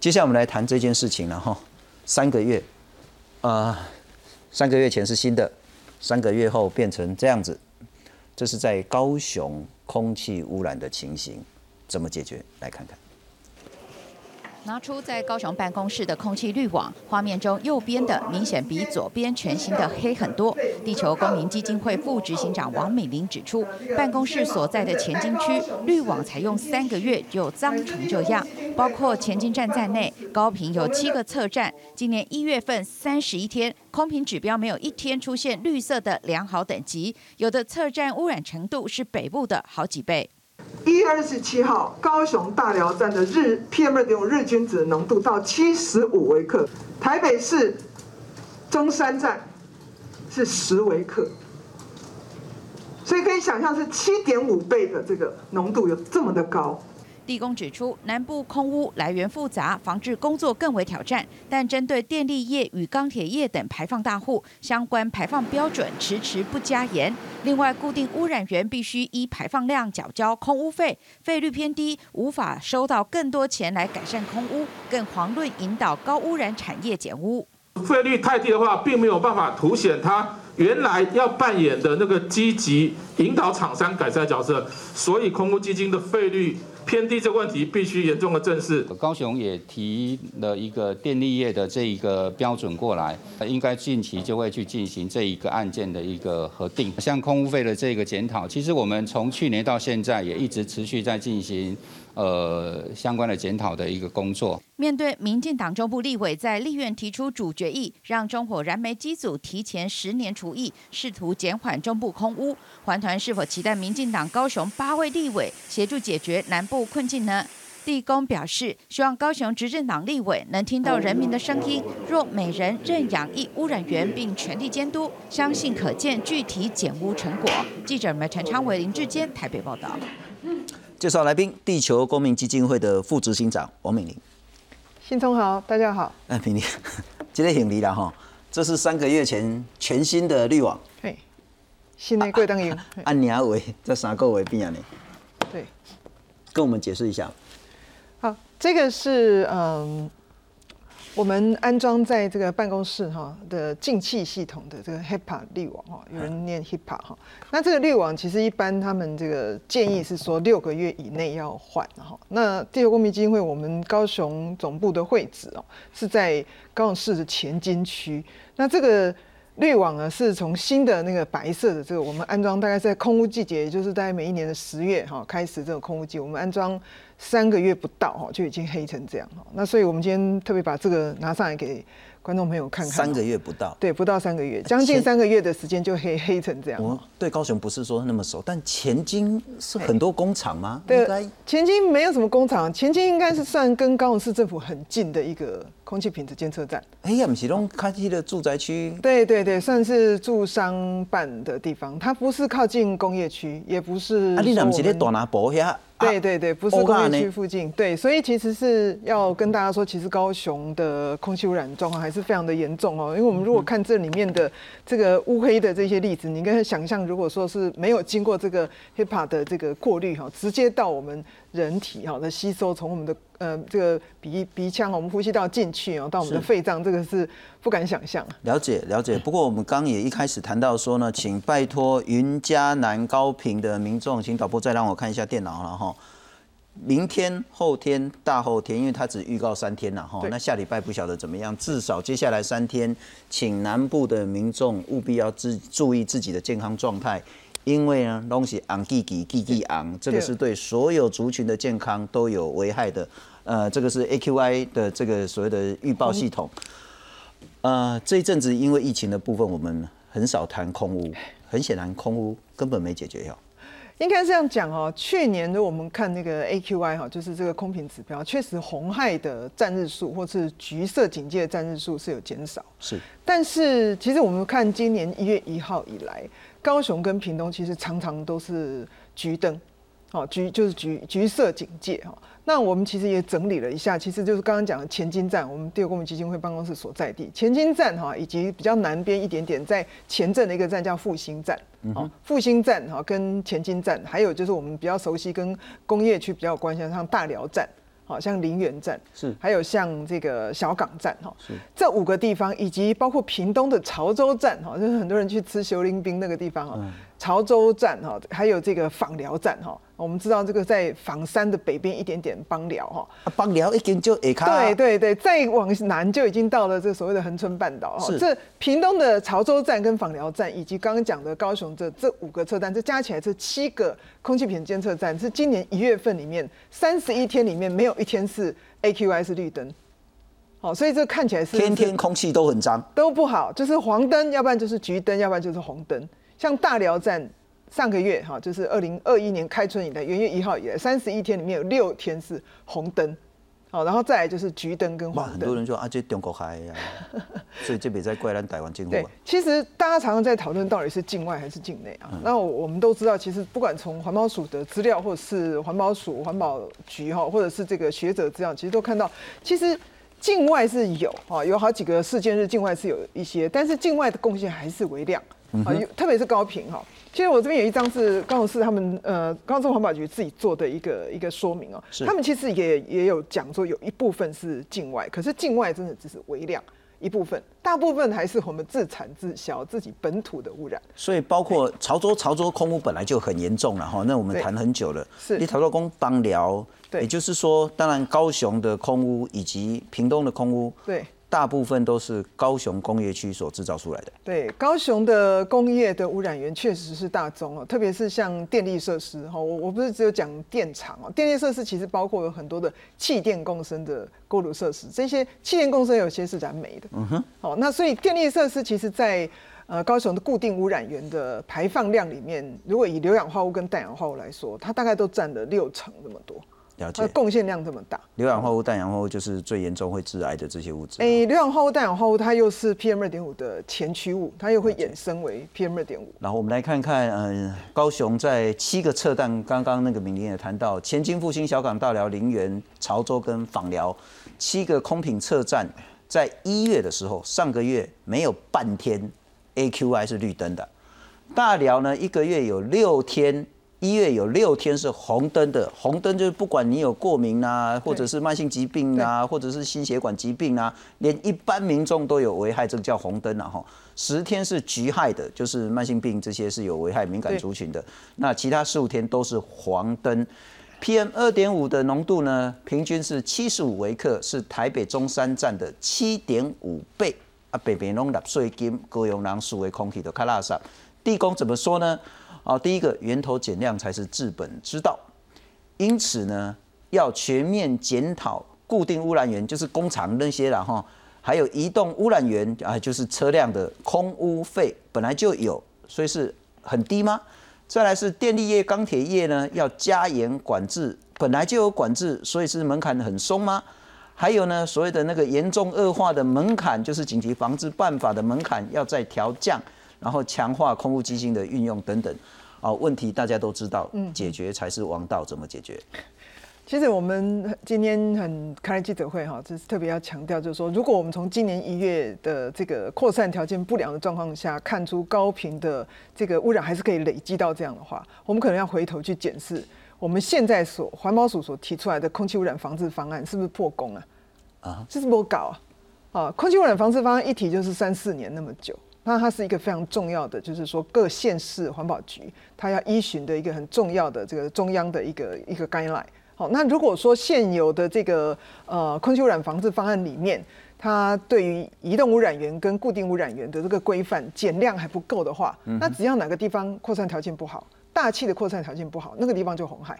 接下来我们来谈这件事情了哈，三个月，呃，三个月前是新的，三个月后变成这样子，这是在高雄空气污染的情形，怎么解决？来看看。拿出在高雄办公室的空气滤网，画面中右边的明显比左边全新的黑很多。地球公民基金会副执行长王美玲指出，办公室所在的前金区滤网才用三个月就脏成这样，包括前金站在内，高频有七个测站，今年一月份三十一天，空瓶指标没有一天出现绿色的良好等级，有的测站污染程度是北部的好几倍。一月二十七号，高雄大寮站的日 PM 二点五日均值浓度到七十五微克，台北市中山站是十微克，所以可以想象是七点五倍的这个浓度有这么的高。地公指出，南部空污来源复杂，防治工作更为挑战。但针对电力业与钢铁业等排放大户，相关排放标准迟迟不加严。另外，固定污染源必须依排放量缴交空污费，费率偏低，无法收到更多钱来改善空污，更遑论引导高污染产业减污。费率太低的话，并没有办法凸显它原来要扮演的那个积极引导厂商改善角色。所以，空污基金的费率。偏低这个问题必须严重的正视。高雄也提了一个电力业的这一个标准过来，应该近期就会去进行这一个案件的一个核定。像空屋费的这个检讨，其实我们从去年到现在也一直持续在进行。呃，相关的检讨的一个工作。面对民进党中部立委在立院提出主决议，让中火燃煤机组提前十年除役，试图减缓中部空污，环团是否期待民进党高雄八位立委协助解决南部困境呢？地公表示，希望高雄执政党立委能听到人民的声音，若每人认养一污染源，并全力监督，相信可见具体减污成果。记者们陈昌伟、林志坚台北报道。介绍来宾，地球公民基金会的副执行长王美玲。新通好，大家好。哎，美玲，今天挺离了哈。这是三个月前全新的滤网。嘿，新的贵灯油。按年为这三个为变呢？对，跟我们解释一下。好，这个是嗯。我们安装在这个办公室哈的进气系统的这个 HEPA 滤网哈，有人念 HEPA 哈。那这个滤网其实一般他们这个建议是说六个月以内要换哈。那地球公民基金会我们高雄总部的会址哦是在高雄市的前金区。那这个滤网呢是从新的那个白色的这个我们安装大概在空屋季节，也就是大概每一年的十月哈开始这种空屋季，我们安装。三个月不到哈，就已经黑成这样哈。那所以我们今天特别把这个拿上来给观众朋友看看。三个月不到，对，不到三个月，将近三个月的时间就黑黑成这样。我对高雄不是说那么熟，但前金是很多工厂吗？对，前金没有什么工厂，前金应该是算跟高雄市政府很近的一个空气品质监测站。哎呀，不是拢靠近的住宅区？对对对，算是住商办的地方，它不是靠近工业区，也不是。啊，你那不是在大拿坡遐？对对对，不是工业区附近。对，所以其实是要跟大家说，其实高雄的空气污染状况还是非常的严重哦。因为我们如果看这里面的这个乌黑的这些例子，你应该想象，如果说是没有经过这个 HEPA 的这个过滤哈，直接到我们。人体哈的吸收，从我们的呃这个鼻鼻腔我们呼吸道进去哦，到我们的肺脏，这个是不敢想象。了解了解，不过我们刚也一开始谈到说呢，请拜托云嘉南高频的民众，请导播再让我看一下电脑了哈。明天、后天、大后天，因为它只预告三天了哈，那下礼拜不晓得怎么样，至少接下来三天，请南部的民众务必要自注意自己的健康状态。因为呢，东西昂，这个是对所有族群的健康都有危害的。呃，这个是 AQI 的这个所谓的预报系统。呃，这一阵子因为疫情的部分，我们很少谈空屋，很显然空屋根本没解决掉。应该这样讲哦，去年的我们看那个 AQI 哈，就是这个空瓶指标，确实红害的占日数或是橘色警戒的占日数是有减少。是，但是其实我们看今年一月一号以来。高雄跟屏东其实常常都是橘灯，好橘就是橘橘色警戒哈。那我们其实也整理了一下，其实就是刚刚讲的前金站，我们第二公民基金会办公室所在地前金站哈，以及比较南边一点点在前镇的一个站叫复兴站，哦复兴站哈跟前金站，还有就是我们比较熟悉跟工业区比较有关系像大寮站。好像林园站是还有像这个小港站哈，这五个地方，以及包括屏东的潮州站哈，就是很多人去吃修林冰那个地方哈，潮州站哈，还有这个访寮站哈。我们知道这个在房山的北边一点点邦寮哈，邦寮已经就下卡，对对对，再往南就已经到了这个所谓的恒春半岛哈。这屏东的潮州站跟访寮站，以及刚刚讲的高雄这这五个车站，这加起来这七个空气品监测站，是今年一月份里面三十一天里面没有一天是 AQI 是绿灯。好，所以这看起来是天天空气都很脏，都不好，就是黄灯，要不然就是橘灯，要不然就是红灯。像大寮站。上个月哈，就是二零二一年开春以来，元月一号以来，三十一天里面有六天是红灯，好，然后再来就是橘灯跟黄灯。很多人说啊，这中国海呀，所以这比在怪咱台湾政府。对，其实大家常常在讨论到底是境外还是境内啊。那我们都知道，其实不管从环保署的资料，或者是环保署、环保局哈，或者是这个学者资料，其实都看到，其实境外是有啊，有好几个事件是境外是有一些，但是境外的贡献还是微量啊，特别是高频哈。其实我这边有一张是高雄市他们呃高雄环保局自己做的一个一个说明哦，他们其实也也有讲说有一部分是境外，可是境外真的只是微量一部分，大部分还是我们自产自销自己本土的污染。所以包括潮州潮州空污本来就很严重了哈，那我们谈很久了。是，你潮州工帮聊，也就是说，当然高雄的空屋以及屏东的空屋，对。大部分都是高雄工业区所制造出来的。对，高雄的工业的污染源确实是大宗哦，特别是像电力设施哈，我我不是只有讲电厂哦，电力设施其实包括有很多的气电共生的锅炉设施，这些气电共生有些是燃煤的。嗯哼。好，那所以电力设施其实，在呃高雄的固定污染源的排放量里面，如果以硫氧化物跟氮氧化物来说，它大概都占了六成那么多。了解，贡献量这么大，硫氧化物、氮氧化物就是最严重会致癌的这些物质。哎，硫氧化物、氮氧化物它又是 PM 二点五的前驱物，它又会衍生为 PM 二点五。然后我们来看看，嗯，高雄在七个测站，刚刚那个敏玲也谈到，前金复兴、小港、大寮、林园、潮州跟访寮七个空品测站，在一月的时候，上个月没有半天 AQI 是绿灯的，大寮呢一个月有六天。一月有六天是红灯的，红灯就是不管你有过敏啊，或者是慢性疾病啊，或者是心血管疾病啊，连一般民众都有危害，这个叫红灯啊哈。十天是橘害的，就是慢性病这些是有危害敏感族群的。那其他十五天都是黄灯。PM 二点五的浓度呢，平均是七十五微克，是台北中山站的七点五倍啊。北北拢纳税金，高雄人数为空气的卡拉萨。地公怎么说呢？好，第一个源头减量才是治本之道，因此呢，要全面检讨固定污染源，就是工厂那些了哈，还有移动污染源啊，就是车辆的空污费本来就有，所以是很低吗？再来是电力业、钢铁业呢，要加严管制，本来就有管制，所以是门槛很松吗？还有呢，所谓的那个严重恶化的门槛，就是紧急防治办法的门槛要再调降，然后强化空污基金的运用等等。哦，问题大家都知道，解决才是王道。怎么解决？其实我们今天很开记者会哈，就是特别要强调，就是说，如果我们从今年一月的这个扩散条件不良的状况下，看出高频的这个污染还是可以累积到这样的话，我们可能要回头去检视我们现在所环保署所提出来的空气污染防治方案是不是破功啊？啊，这是不搞啊？啊，空气污染防治方案一提就是三四年那么久。那它是一个非常重要的，就是说各县市环保局它要依循的一个很重要的这个中央的一个一个 guideline。好，那如果说现有的这个呃空气污染防治方案里面，它对于移动污染源跟固定污染源的这个规范减量还不够的话，那只要哪个地方扩散条件不好，大气的扩散条件不好，那个地方就红海。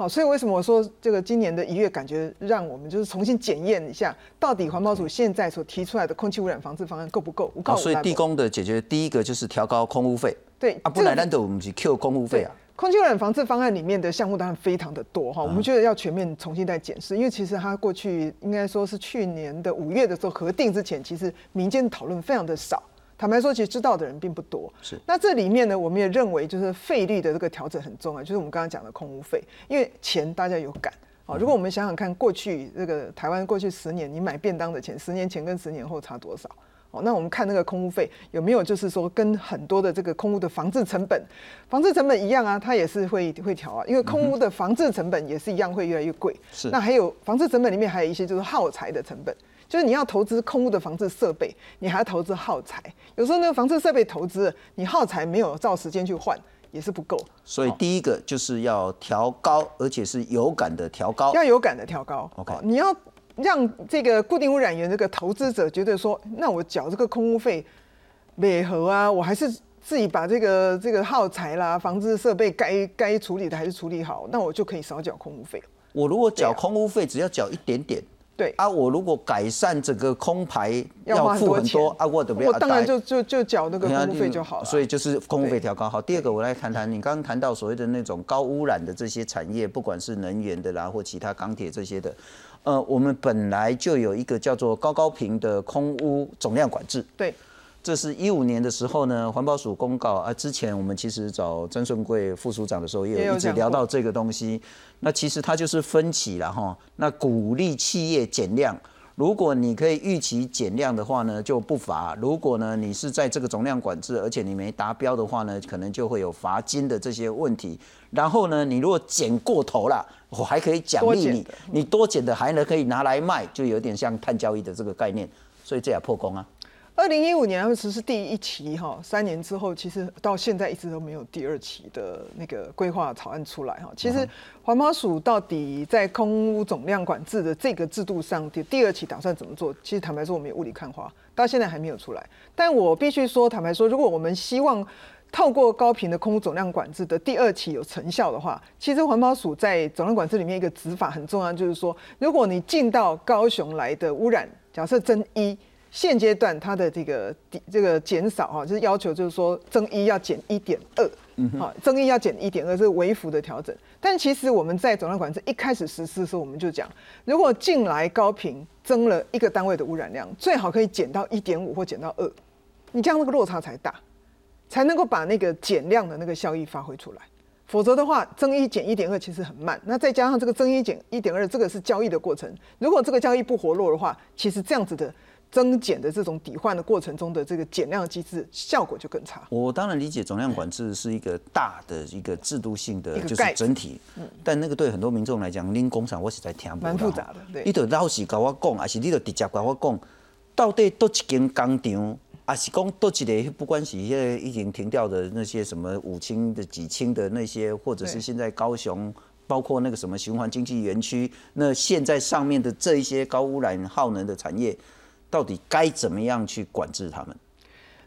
好，所以为什么我说这个今年的一月感觉让我们就是重新检验一下，到底环保署现在所提出来的空气污染防治方案够不够？好，所以地宫的解决第一个就是调高空污费。对啊，不然难得我们去 Q 空污费啊。空气污染防治方案里面的项目当然非常的多哈，我们觉得要全面重新再检视，因为其实它过去应该说是去年的五月的时候核定之前，其实民间讨论非常的少。坦白说，其实知道的人并不多。是，那这里面呢，我们也认为就是费率的这个调整很重要，就是我们刚刚讲的空屋费，因为钱大家有感。好，如果我们想想看，过去这个台湾过去十年，你买便当的钱，十年前跟十年后差多少？哦，那我们看那个空屋费有没有就是说跟很多的这个空屋的防治成本，防治成本一样啊，它也是会会调啊，因为空屋的防治成本也是一样会越来越贵。是那还有防治成本里面还有一些就是耗材的成本，就是你要投资空屋的防治设备，你还要投资耗材。有时候那个防治设备投资，你耗材没有照时间去换，也是不够。所以第一个就是要调高，而且是有感的调高。要有感的调高。OK 哦你要让这个固定污染源这个投资者觉得说，那我缴这个空污费美合啊，我还是自己把这个这个耗材啦、防治设备该该处理的还是处理好，那我就可以少缴空污费。我如果缴空污费，只要缴一点点。对，啊，我如果改善整个空排要付多很多啊，我怎么我当然就就就缴那个空污费就好了。所以就是空污费调高。好，第二个我来谈谈，你刚刚谈到所谓的那种高污染的这些产业，不管是能源的啦，或其他钢铁这些的，呃，我们本来就有一个叫做高高频的空污总量管制。对，这是一五年的时候呢，环保署公告啊，之前我们其实找曾顺贵副署长的时候，也有一直聊到这个东西。那其实它就是分歧了哈，那鼓励企业减量。如果你可以预期减量的话呢，就不罚；如果呢你是在这个总量管制，而且你没达标的话呢，可能就会有罚金的这些问题。然后呢，你如果减过头了，我还可以奖励你多，你多减的还能可以拿来卖，就有点像碳交易的这个概念。所以这也破功啊。二零一五年他们实施第一期哈，三年之后，其实到现在一直都没有第二期的那个规划草案出来哈。其实环保署到底在空污总量管制的这个制度上的第二期打算怎么做？其实坦白说，我们也雾里看花，到现在还没有出来。但我必须说，坦白说，如果我们希望透过高频的空污总量管制的第二期有成效的话，其实环保署在总量管制里面一个执法很重要，就是说，如果你进到高雄来的污染，假设增一。现阶段它的这个底这个减少哈，就是要求就是说增一要减一点二，好，增一要减一点二，这是微幅的调整。但其实我们在总量管制一开始实施的时候，我们就讲，如果进来高频增了一个单位的污染量，最好可以减到一点五或减到二，你这样那个落差才大，才能够把那个减量的那个效益发挥出来。否则的话，增一减一点二其实很慢。那再加上这个增一减一点二，这个是交易的过程。如果这个交易不活络的话，其实这样子的增减的这种抵换的过程中的这个减量机制效果就更差。我当然理解总量管制是一个大的一个制度性的，就是整体。但那个对很多民众来讲，拎工厂我实在听不到蛮复杂的对你得老实跟我讲，还是你得直接跟我讲，到底多一间工厂，还是讲多一个，不管是现在已经停掉的那些什么五清的、几清的那些，或者是对现在高雄。包括那个什么循环经济园区，那现在上面的这一些高污染耗能的产业，到底该怎么样去管制他们？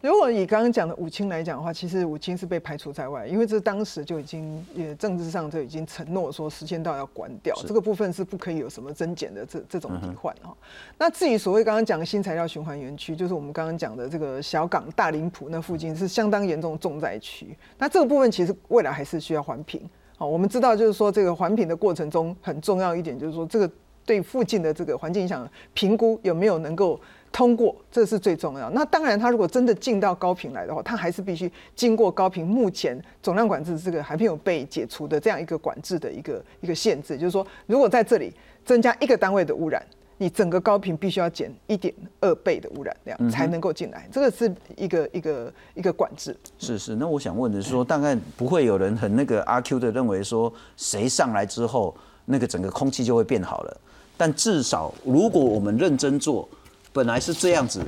如果以刚刚讲的武清来讲的话，其实武清是被排除在外，因为这当时就已经也政治上就已经承诺说时间到要关掉，这个部分是不可以有什么增减的这这种替换哈。那至于所谓刚刚讲的新材料循环园区，就是我们刚刚讲的这个小港大林埔那附近是相当严重的重灾区，那这个部分其实未来还是需要环评。好，我们知道就是说这个环评的过程中很重要一点就是说这个对附近的这个环境影响评估有没有能够。通过，这是最重要。那当然，他如果真的进到高频来的话，他还是必须经过高频目前总量管制这个还没有被解除的这样一个管制的一个一个限制，就是说，如果在这里增加一个单位的污染，你整个高频必须要减一点二倍的污染量才能够进来，这个是一个一个一个管制。是是，那我想问的是说，大概不会有人很那个阿 Q 的认为说，谁上来之后，那个整个空气就会变好了。但至少如果我们认真做，本来是这样子，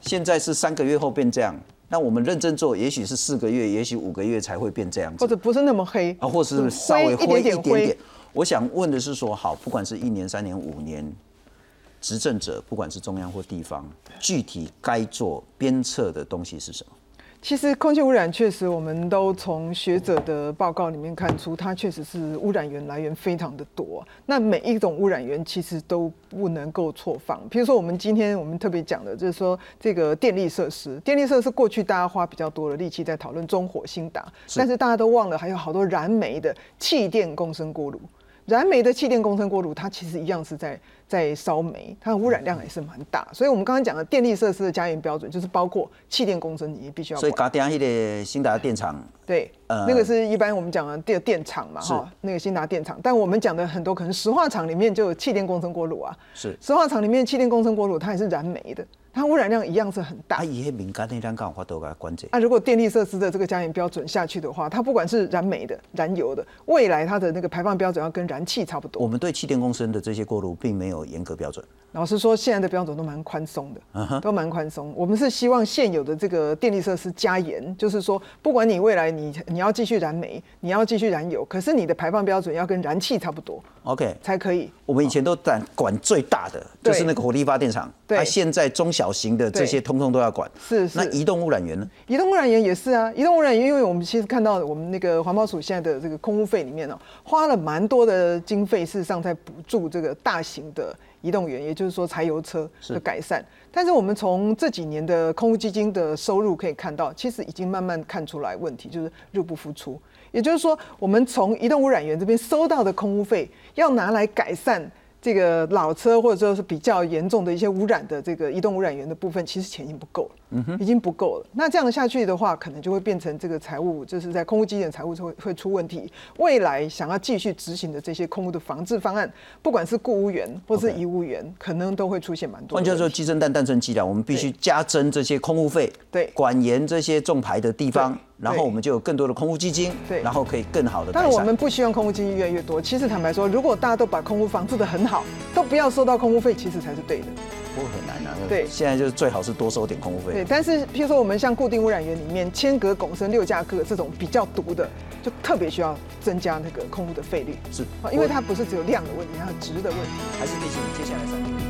现在是三个月后变这样，那我们认真做，也许是四个月，也许五个月才会变这样子，或者不是那么黑啊，或是稍微灰灰一点点。我想问的是说，好，不管是一年、三年、五年，执政者不管是中央或地方，具体该做鞭策的东西是什么？其实空气污染确实，我们都从学者的报告里面看出，它确实是污染源来源非常的多。那每一种污染源其实都不能够错放。比如说，我们今天我们特别讲的，就是说这个电力设施，电力设施过去大家花比较多的力气在讨论中火、新达，但是大家都忘了还有好多燃煤的气电共生锅炉。燃煤的气电工程锅炉，它其实一样是在在烧煤，它的污染量也是蛮大。所以我们刚刚讲的电力设施的加严标准，就是包括气电工程，你必须要。所以嘎定那个新达电厂，对，呃那个是一般我们讲的电电厂嘛，哈，那个新达电厂。但我们讲的很多可能石化厂里面就有气电工程锅炉啊，是石化厂里面气电工程锅炉它也是燃煤的，它污染量一样是很大啊，。伊迄敏感那张刚好都给它关这。啊，如果电力设施的这个加盐标准下去的话，它不管是燃煤的、燃油的，未来它的那个排放标准要跟燃气差不多。我们对气电公司的这些过路并没有严格标准。老实说，现在的标准都蛮宽松的，都蛮宽松。我们是希望现有的这个电力设施加严，就是说，不管你未来你你要继续燃煤，你要继续燃油，可是你的排放标准要跟燃气差不多 OK，才可以。我们以前都管管最大的，就是那个火力发电厂。对啊，现在中小型的这些通通都要管。是是那移动污染源呢？移动污染源也是啊，移动污染源，因为我们其实看到我们那个环保署现在的这个空污费里面呢、花了蛮多的经费，事实上在补助这个大型的移动源，也就是说柴油车的改善。但是我们从这几年的空污基金的收入可以看到，其实已经慢慢看出来问题，就是入不敷出。也就是说，我们从移动污染源这边收到的空污费，要拿来改善。这个老车或者说是比较严重的一些污染的这个移动污染源的部分，其实钱已经不够了，已经不够了。那这样下去的话，可能就会变成这个财务就是在空屋基点财务会会出问题。未来想要继续执行的这些空屋的防治方案，不管是雇务员或是遗污源，可能都会出现蛮多换句话说。鸡生蛋，蛋生鸡了。我们必须加征这些空屋费，对管严这些重排的地方，然后我们就有更多的空屋基金，对然后可以更好的但是。我们不希望空屋基金越来越多。其实坦白说，如果大家都把空屋防治的很好，都不要收到空屋费，其实才是对的。对现在就是最好是多收点空污对，但是譬如说我们像固定污染源里面铅、镉、汞、砷六价铬这种比较毒的，就特别需要增加那个空污的费率是啊，因为它不是只有量的问题，还有值的问题。还是提醒接下来三年。